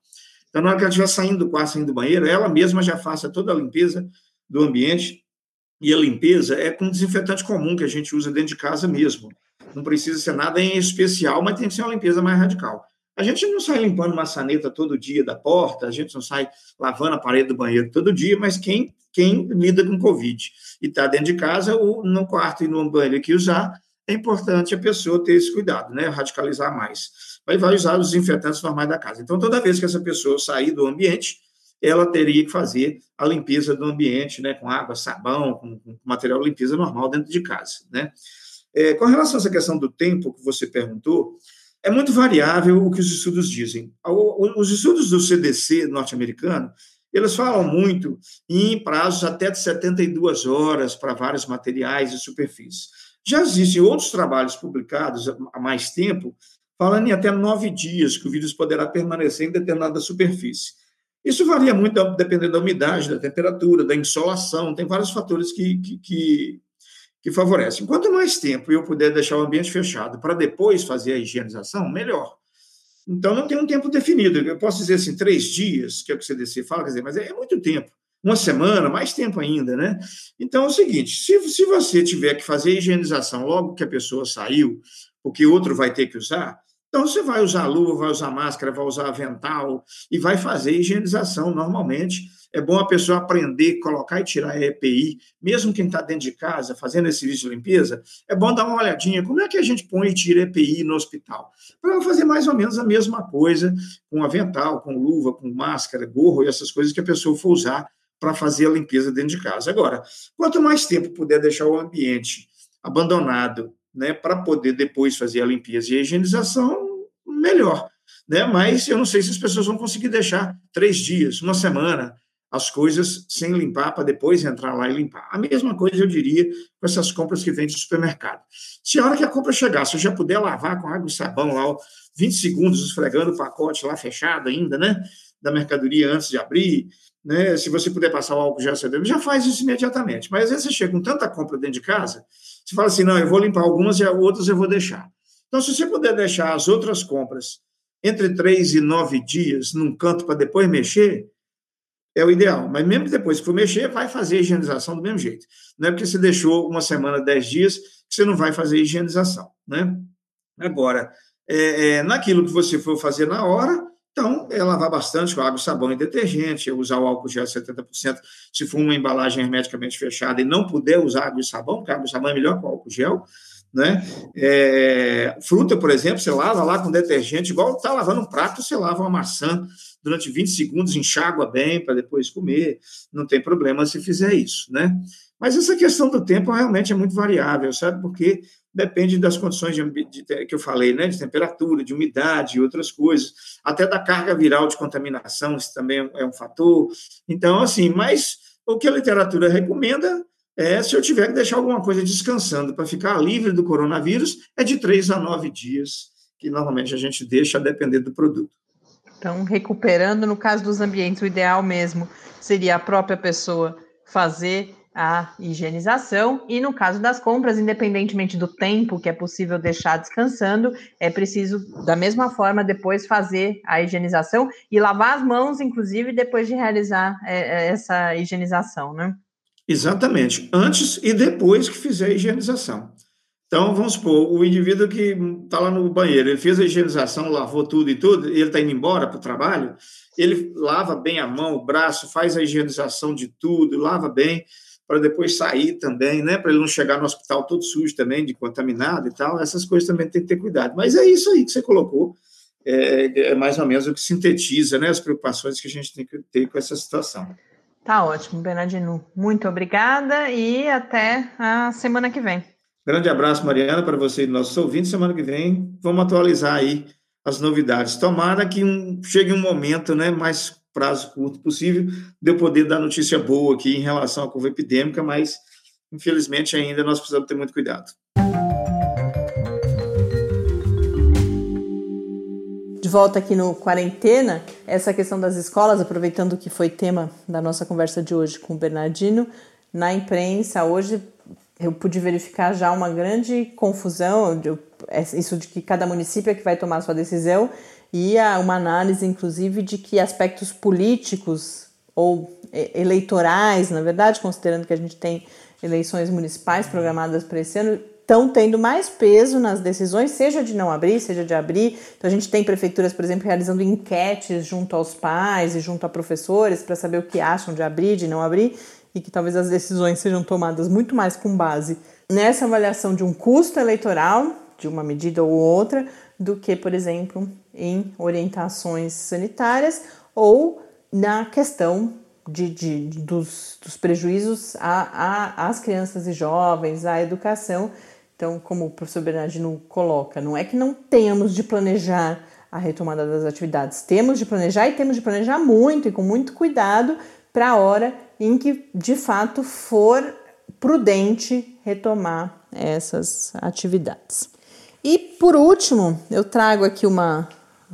Então, na hora que ela estiver saindo do quarto, saindo do banheiro, ela mesma já faça toda a limpeza do ambiente. E a limpeza é com desinfetante comum que a gente usa dentro de casa mesmo. Não precisa ser nada em especial, mas tem que ser uma limpeza mais radical. A gente não sai limpando maçaneta todo dia da porta, a gente não sai lavando a parede do banheiro todo dia, mas quem, quem lida com Covid e está dentro de casa, ou no quarto e no banheiro que usar, é importante a pessoa ter esse cuidado, né? Radicalizar mais. Mas vai usar os desinfetantes normais da casa. Então, toda vez que essa pessoa sair do ambiente, ela teria que fazer a limpeza do ambiente, né? Com água, sabão, com, com material de limpeza normal dentro de casa, né? É, com relação a essa questão do tempo que você perguntou, é muito variável o que os estudos dizem. Os estudos do CDC norte-americano, eles falam muito em prazos até de 72 horas para vários materiais e superfícies. Já existem outros trabalhos publicados há mais tempo, falando em até nove dias que o vírus poderá permanecer em determinada superfície. Isso varia muito dependendo da umidade, da temperatura, da insolação, tem vários fatores que, que, que que favorecem. Quanto mais tempo eu puder deixar o ambiente fechado para depois fazer a higienização, melhor. Então, não tem um tempo definido. Eu posso dizer assim, três dias, que é o que o CDC fala, quer dizer, mas é, muito tempo. Uma semana, mais tempo ainda, né? Então, é o seguinte: se, se você tiver que fazer a higienização logo que a pessoa saiu, porque outro vai ter que usar, então você vai usar luva, vai usar máscara, vai usar avental e vai fazer a higienização normalmente é bom a pessoa aprender, colocar e tirar EPI, mesmo quem está dentro de casa, fazendo esse serviço de limpeza, é bom dar uma olhadinha, como é que a gente põe e tira EPI no hospital? Para fazer mais ou menos a mesma coisa com avental, com luva, com máscara, gorro e essas coisas que a pessoa for usar para fazer a limpeza dentro de casa. Agora, quanto mais tempo puder deixar o ambiente abandonado, né, para poder depois fazer a limpeza e a higienização, melhor. Né? Mas eu não sei se as pessoas vão conseguir deixar três dias, uma semana, as coisas sem limpar para depois entrar lá e limpar. A mesma coisa eu diria com essas compras que vêm de supermercado. Se a hora que a compra chegar, se eu já puder lavar com água e sabão lá, 20 segundos esfregando o pacote lá fechado ainda, né, da mercadoria antes de abrir, né, se você puder passar o álcool gel já faz isso imediatamente. Mas às vezes você chega com tanta compra dentro de casa, você fala assim, não, eu vou limpar algumas e outras eu vou deixar. Então, se você puder deixar as outras compras entre três e nove dias num canto para depois mexer, é o ideal. Mas mesmo depois que for mexer, vai fazer a higienização do mesmo jeito. Não é porque você deixou uma semana, dez dias, que você não vai fazer a higienização. Né? Agora, é, é, naquilo que você for fazer na hora, então é lavar bastante com água, sabão e detergente, é usar o álcool gel 70%, se for uma embalagem hermeticamente fechada e não puder usar água e sabão, porque água e sabão é melhor que o álcool gel, né? É, fruta, por exemplo, você lava lá com detergente, igual está lavando um prato, você lava uma maçã durante 20 segundos, enxágua bem para depois comer, não tem problema se fizer isso, né? Mas essa questão do tempo realmente é muito variável, sabe? Porque depende das condições de, de, que eu falei, né? De temperatura, de umidade e outras coisas, até da carga viral de contaminação, isso também é um fator. Então, assim, mas o que a literatura recomenda é, se eu tiver que deixar alguma coisa descansando para ficar livre do coronavírus, é de três a nove dias, que normalmente a gente deixa a depender do produto. Então, recuperando, no caso dos ambientes, o ideal mesmo seria a própria pessoa fazer a higienização e no caso das compras, independentemente do tempo que é possível deixar descansando, é preciso da mesma forma depois fazer a higienização e lavar as mãos, inclusive depois de realizar é, é essa higienização, né? Exatamente, antes e depois que fizer a higienização. Então, vamos supor, o indivíduo que está lá no banheiro, ele fez a higienização, lavou tudo e tudo, e ele está indo embora para o trabalho, ele lava bem a mão, o braço, faz a higienização de tudo, lava bem, para depois sair também, né? Para ele não chegar no hospital todo sujo também, de contaminado e tal. Essas coisas também tem que ter cuidado. Mas é isso aí que você colocou, é, é mais ou menos o que sintetiza né, as preocupações que a gente tem que ter com essa situação. Tá ótimo, Bernardino. Muito obrigada e até a semana que vem. Grande abraço, Mariana, para você e nossos ouvintes. Semana que vem vamos atualizar aí as novidades. Tomara que um, chegue um momento, né, mais prazo curto possível, de eu poder dar notícia boa aqui em relação à curva epidêmica, mas infelizmente ainda nós precisamos ter muito cuidado. De volta aqui no Quarentena, essa questão das escolas, aproveitando que foi tema da nossa conversa de hoje com o Bernardino, na imprensa hoje eu pude verificar já uma grande confusão, é, isso de que cada município é que vai tomar sua decisão, e uma análise, inclusive, de que aspectos políticos ou eleitorais, na verdade, considerando que a gente tem eleições municipais programadas para esse ano, estão tendo mais peso nas decisões, seja de não abrir, seja de abrir. Então a gente tem prefeituras, por exemplo, realizando enquetes junto aos pais e junto a professores para saber o que acham de abrir, de não abrir, e que talvez as decisões sejam tomadas muito mais com base nessa avaliação de um custo eleitoral, de uma medida ou outra, do que, por exemplo, em orientações sanitárias ou na questão de, de, dos, dos prejuízos às crianças e jovens, à educação então, como o professor Bernardino coloca, não é que não tenhamos de planejar a retomada das atividades, temos de planejar e temos de planejar muito e com muito cuidado para a hora em que de fato for prudente retomar essas atividades. E por último, eu trago aqui uma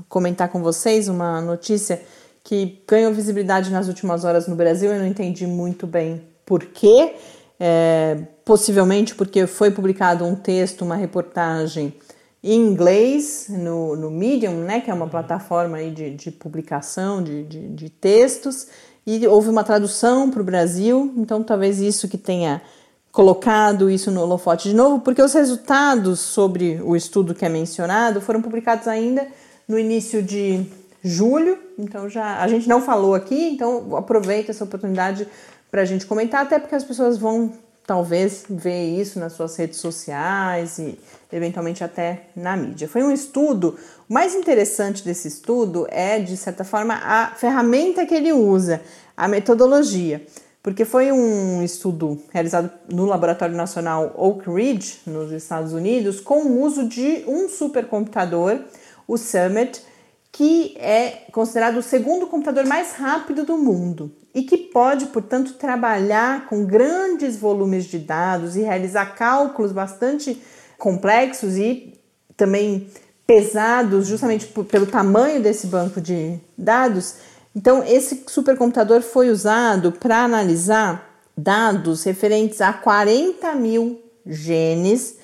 comentar com vocês uma notícia que ganhou visibilidade nas últimas horas no Brasil. Eu não entendi muito bem por quê. É, possivelmente porque foi publicado um texto, uma reportagem em inglês no, no Medium, né, que é uma plataforma aí de, de publicação de, de, de textos, e houve uma tradução para o Brasil, então talvez isso que tenha colocado isso no holofote de novo, porque os resultados sobre o estudo que é mencionado foram publicados ainda no início de julho, então já a gente não falou aqui, então aproveita essa oportunidade para a gente comentar, até porque as pessoas vão talvez vê isso nas suas redes sociais e eventualmente até na mídia. Foi um estudo, o mais interessante desse estudo é, de certa forma, a ferramenta que ele usa, a metodologia, porque foi um estudo realizado no Laboratório Nacional Oak Ridge, nos Estados Unidos, com o uso de um supercomputador, o Summit, que é considerado o segundo computador mais rápido do mundo e que pode, portanto, trabalhar com grandes volumes de dados e realizar cálculos bastante complexos e também pesados, justamente pelo tamanho desse banco de dados. Então, esse supercomputador foi usado para analisar dados referentes a 40 mil genes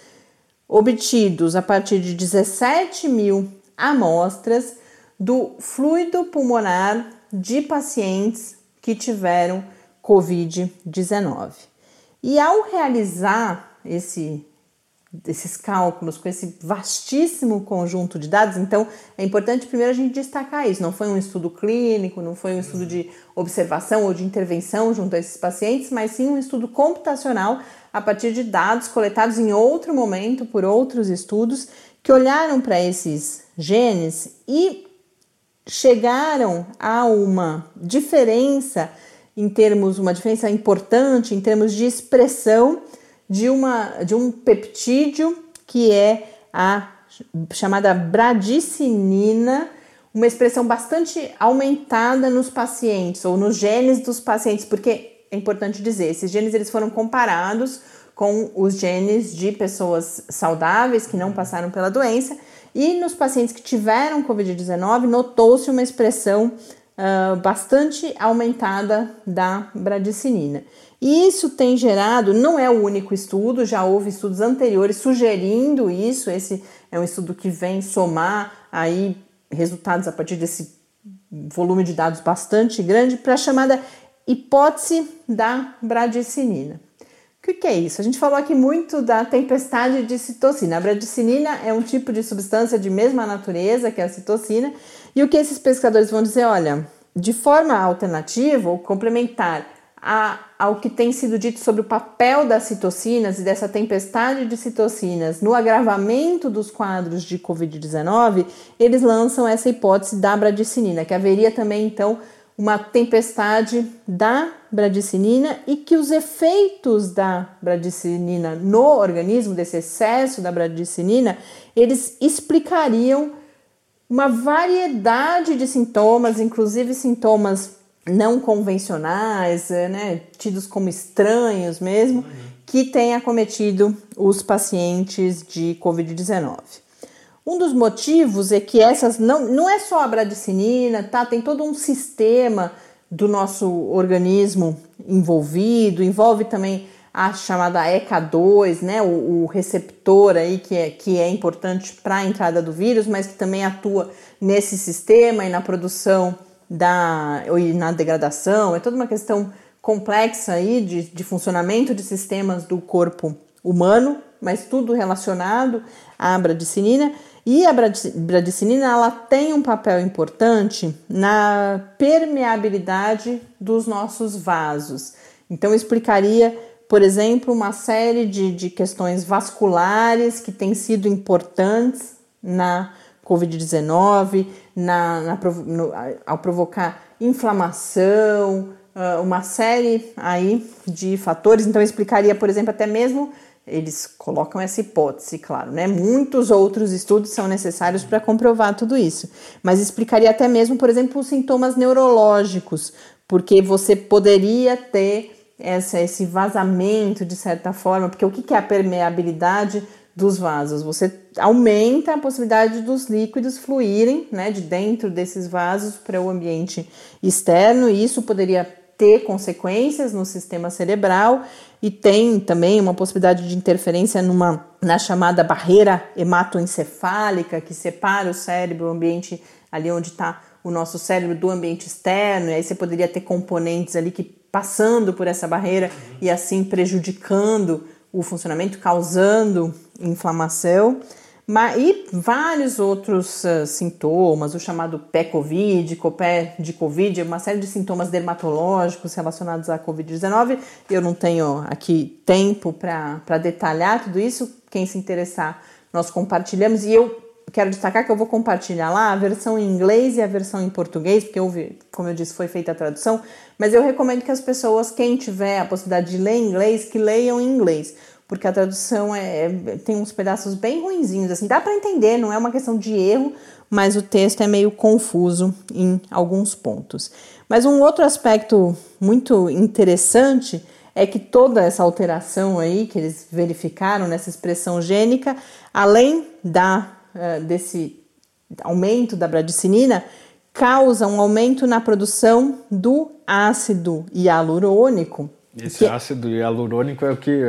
obtidos a partir de 17 mil amostras do fluido pulmonar de pacientes que tiveram Covid-19. E ao realizar esse, esses cálculos com esse vastíssimo conjunto de dados, então é importante primeiro a gente destacar isso. Não foi um estudo clínico, não foi um estudo de observação ou de intervenção junto a esses pacientes, mas sim um estudo computacional a partir de dados coletados em outro momento por outros estudos que olharam para esses genes e chegaram a uma diferença em termos, uma diferença importante em termos de expressão de, uma, de um peptídeo que é a chamada bradicinina, uma expressão bastante aumentada nos pacientes ou nos genes dos pacientes, porque é importante dizer, esses genes eles foram comparados com os genes de pessoas saudáveis que não passaram pela doença e nos pacientes que tiveram Covid-19, notou-se uma expressão uh, bastante aumentada da bradicinina. E isso tem gerado, não é o único estudo, já houve estudos anteriores sugerindo isso. Esse é um estudo que vem somar aí resultados a partir desse volume de dados bastante grande para a chamada hipótese da bradicinina. O que, é isso? A gente falou aqui muito da tempestade de citocina. A bradicinina é um tipo de substância de mesma natureza que a citocina, e o que esses pesquisadores vão dizer? Olha, de forma alternativa ou complementar a, ao que tem sido dito sobre o papel das citocinas e dessa tempestade de citocinas no agravamento dos quadros de Covid-19, eles lançam essa hipótese da bradicinina, que haveria também então uma tempestade da bradicinina e que os efeitos da bradicinina no organismo, desse excesso da bradicinina, eles explicariam uma variedade de sintomas, inclusive sintomas não convencionais, né, tidos como estranhos mesmo, que têm acometido os pacientes de Covid-19. Um dos motivos é que essas não, não é só a bradicinina, tá? Tem todo um sistema do nosso organismo envolvido, envolve também a chamada ECA2, né, o, o, receptor aí que é, que é importante para a entrada do vírus, mas que também atua nesse sistema e na produção da e na degradação. É toda uma questão complexa aí de, de funcionamento de sistemas do corpo humano, mas tudo relacionado à bradicinina. E a bradicinina ela tem um papel importante na permeabilidade dos nossos vasos. Então, explicaria, por exemplo, uma série de, de questões vasculares que têm sido importantes na Covid-19, na, na, ao provocar inflamação, uma série aí de fatores. Então, explicaria, por exemplo, até mesmo eles colocam essa hipótese, claro, né? Muitos outros estudos são necessários para comprovar tudo isso, mas explicaria até mesmo, por exemplo, os sintomas neurológicos, porque você poderia ter essa, esse vazamento de certa forma, porque o que é a permeabilidade dos vasos? Você aumenta a possibilidade dos líquidos fluírem né, de dentro desses vasos para o ambiente externo, e isso poderia ter consequências no sistema cerebral e tem também uma possibilidade de interferência numa na chamada barreira hematoencefálica que separa o cérebro, o ambiente ali onde está o nosso cérebro do ambiente externo, e aí você poderia ter componentes ali que passando por essa barreira e assim prejudicando o funcionamento, causando inflamação. E vários outros uh, sintomas, o chamado pé-covid, copé de covid, uma série de sintomas dermatológicos relacionados à covid-19. Eu não tenho aqui tempo para detalhar tudo isso. Quem se interessar, nós compartilhamos. E eu quero destacar que eu vou compartilhar lá a versão em inglês e a versão em português, porque houve, como eu disse, foi feita a tradução. Mas eu recomendo que as pessoas, quem tiver a possibilidade de ler em inglês, que leiam em inglês porque a tradução é, é tem uns pedaços bem ruinzinhos, assim, dá para entender, não é uma questão de erro, mas o texto é meio confuso em alguns pontos. Mas um outro aspecto muito interessante é que toda essa alteração aí que eles verificaram nessa expressão gênica, além da uh, desse aumento da bradicinina, causa um aumento na produção do ácido hialurônico, esse que... ácido hialurônico é o que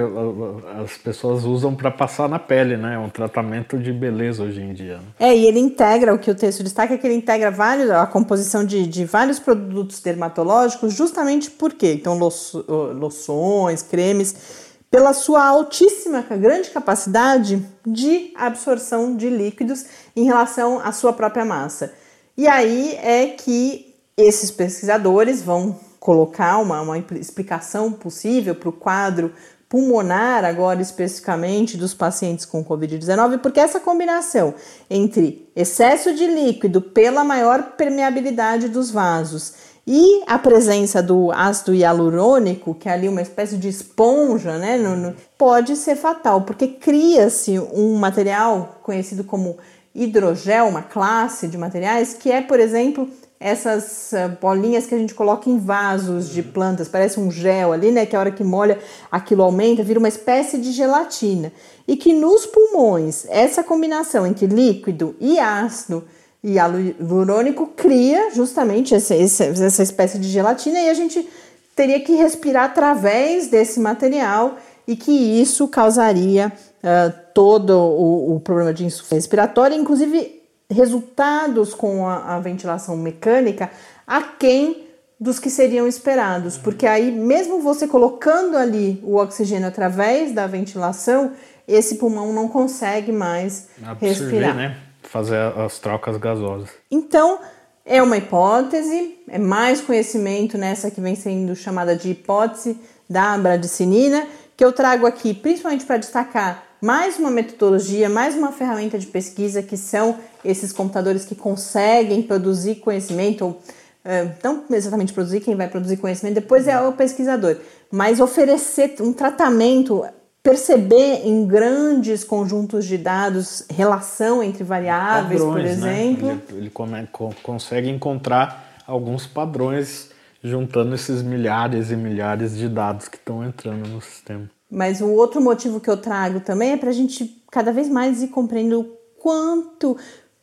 as pessoas usam para passar na pele, né? É um tratamento de beleza hoje em dia. Né? É, e ele integra, o que o texto destaca é que ele integra vários, a composição de, de vários produtos dermatológicos, justamente porque, então, loções, cremes, pela sua altíssima, grande capacidade de absorção de líquidos em relação à sua própria massa. E aí é que esses pesquisadores vão colocar uma, uma explicação possível para o quadro pulmonar, agora especificamente dos pacientes com Covid-19, porque essa combinação entre excesso de líquido pela maior permeabilidade dos vasos e a presença do ácido hialurônico, que é ali uma espécie de esponja, né, no, no, pode ser fatal, porque cria-se um material conhecido como hidrogel, uma classe de materiais, que é, por exemplo, essas ah, bolinhas que a gente coloca em vasos de plantas, parece um gel ali, né? Que a hora que molha aquilo aumenta, vira uma espécie de gelatina. E que nos pulmões, essa combinação entre líquido e ácido e hialurônico cria justamente essa, essa espécie de gelatina e a gente teria que respirar através desse material e que isso causaria uh, todo o, o problema de insuficiência respiratória, inclusive resultados com a, a ventilação mecânica aquém dos que seriam esperados, porque aí, mesmo você colocando ali o oxigênio através da ventilação, esse pulmão não consegue mais Absorver, respirar. Né? Fazer as trocas gasosas. Então, é uma hipótese, é mais conhecimento nessa que vem sendo chamada de hipótese da bradicinina, que eu trago aqui principalmente para destacar mais uma metodologia, mais uma ferramenta de pesquisa que são esses computadores que conseguem produzir conhecimento, ou é, não exatamente produzir, quem vai produzir conhecimento depois é o pesquisador, mas oferecer um tratamento, perceber em grandes conjuntos de dados relação entre variáveis, padrões, por né? exemplo. Né? Ele, ele come, consegue encontrar alguns padrões juntando esses milhares e milhares de dados que estão entrando no sistema. Mas o outro motivo que eu trago também é para a gente cada vez mais ir compreendendo quanto,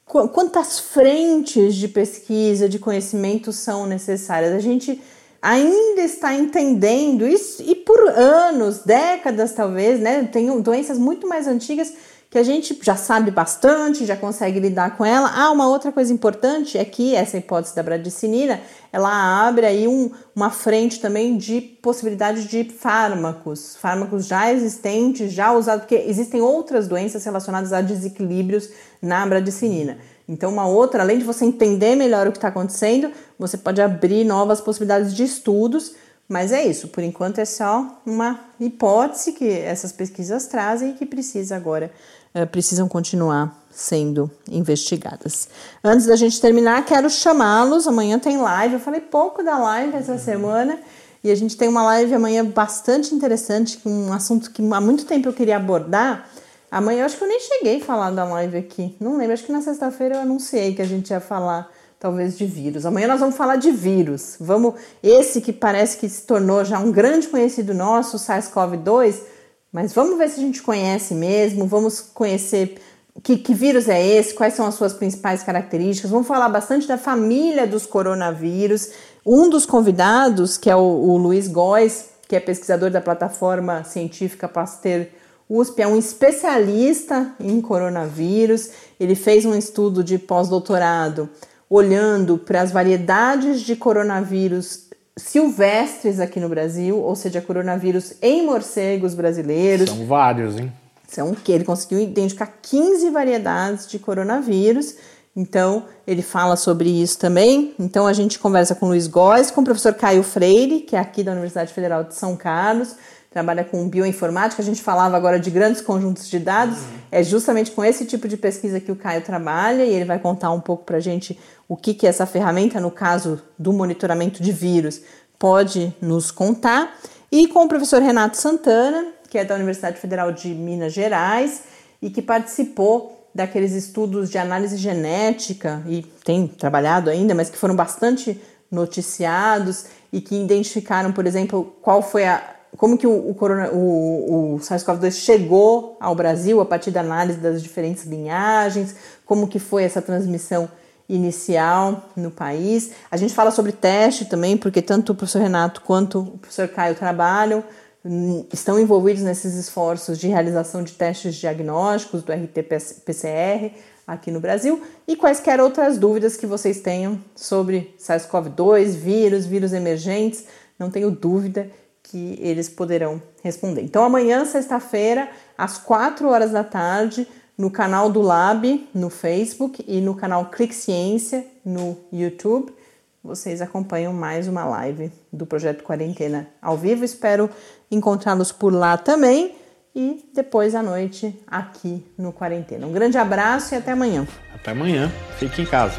quantas frentes de pesquisa, de conhecimento são necessárias. A gente ainda está entendendo isso e por anos, décadas talvez, né? Tem doenças muito mais antigas que a gente já sabe bastante, já consegue lidar com ela. Ah, uma outra coisa importante é que essa hipótese da bradicinina, ela abre aí um, uma frente também de possibilidade de fármacos, fármacos já existentes, já usados, porque existem outras doenças relacionadas a desequilíbrios na bradicinina. Então, uma outra, além de você entender melhor o que está acontecendo, você pode abrir novas possibilidades de estudos mas é isso, por enquanto é só uma hipótese que essas pesquisas trazem e que precisa agora precisam continuar sendo investigadas. Antes da gente terminar, quero chamá-los. Amanhã tem live. Eu falei pouco da live essa semana e a gente tem uma live amanhã bastante interessante, um assunto que há muito tempo eu queria abordar. Amanhã eu acho que eu nem cheguei a falar da live aqui. Não lembro, acho que na sexta-feira eu anunciei que a gente ia falar talvez de vírus. Amanhã nós vamos falar de vírus. Vamos esse que parece que se tornou já um grande conhecido nosso, o SARS-CoV-2, mas vamos ver se a gente conhece mesmo, vamos conhecer que, que, vírus é esse, quais são as suas principais características. Vamos falar bastante da família dos coronavírus. Um dos convidados, que é o, o Luiz Góes, que é pesquisador da plataforma científica Pasteur USP, é um especialista em coronavírus. Ele fez um estudo de pós-doutorado olhando para as variedades de coronavírus silvestres aqui no Brasil, ou seja, coronavírus em morcegos brasileiros. São vários, hein? São que ele conseguiu identificar 15 variedades de coronavírus. Então, ele fala sobre isso também. Então, a gente conversa com o Luiz Góes, com o professor Caio Freire, que é aqui da Universidade Federal de São Carlos, trabalha com bioinformática. A gente falava agora de grandes conjuntos de dados. É justamente com esse tipo de pesquisa que o Caio trabalha e ele vai contar um pouco para a gente o que, que essa ferramenta, no caso do monitoramento de vírus, pode nos contar. E com o professor Renato Santana, que é da Universidade Federal de Minas Gerais e que participou daqueles estudos de análise genética e tem trabalhado ainda, mas que foram bastante noticiados e que identificaram, por exemplo, qual foi a como que o, o, o, o SARS-CoV-2 chegou ao Brasil a partir da análise das diferentes linhagens, como que foi essa transmissão inicial no país. A gente fala sobre teste também, porque tanto o professor Renato quanto o professor Caio trabalham, hum, estão envolvidos nesses esforços de realização de testes diagnósticos do RT-PCR aqui no Brasil e quaisquer outras dúvidas que vocês tenham sobre SARS-CoV-2, vírus, vírus emergentes, não tenho dúvida que eles poderão responder. Então, amanhã, sexta-feira, às 4 horas da tarde, no canal do Lab no Facebook e no canal Clique Ciência no YouTube, vocês acompanham mais uma live do Projeto Quarentena ao vivo. Espero encontrá-los por lá também e depois à noite aqui no Quarentena. Um grande abraço e até amanhã. Até amanhã. Fique em casa.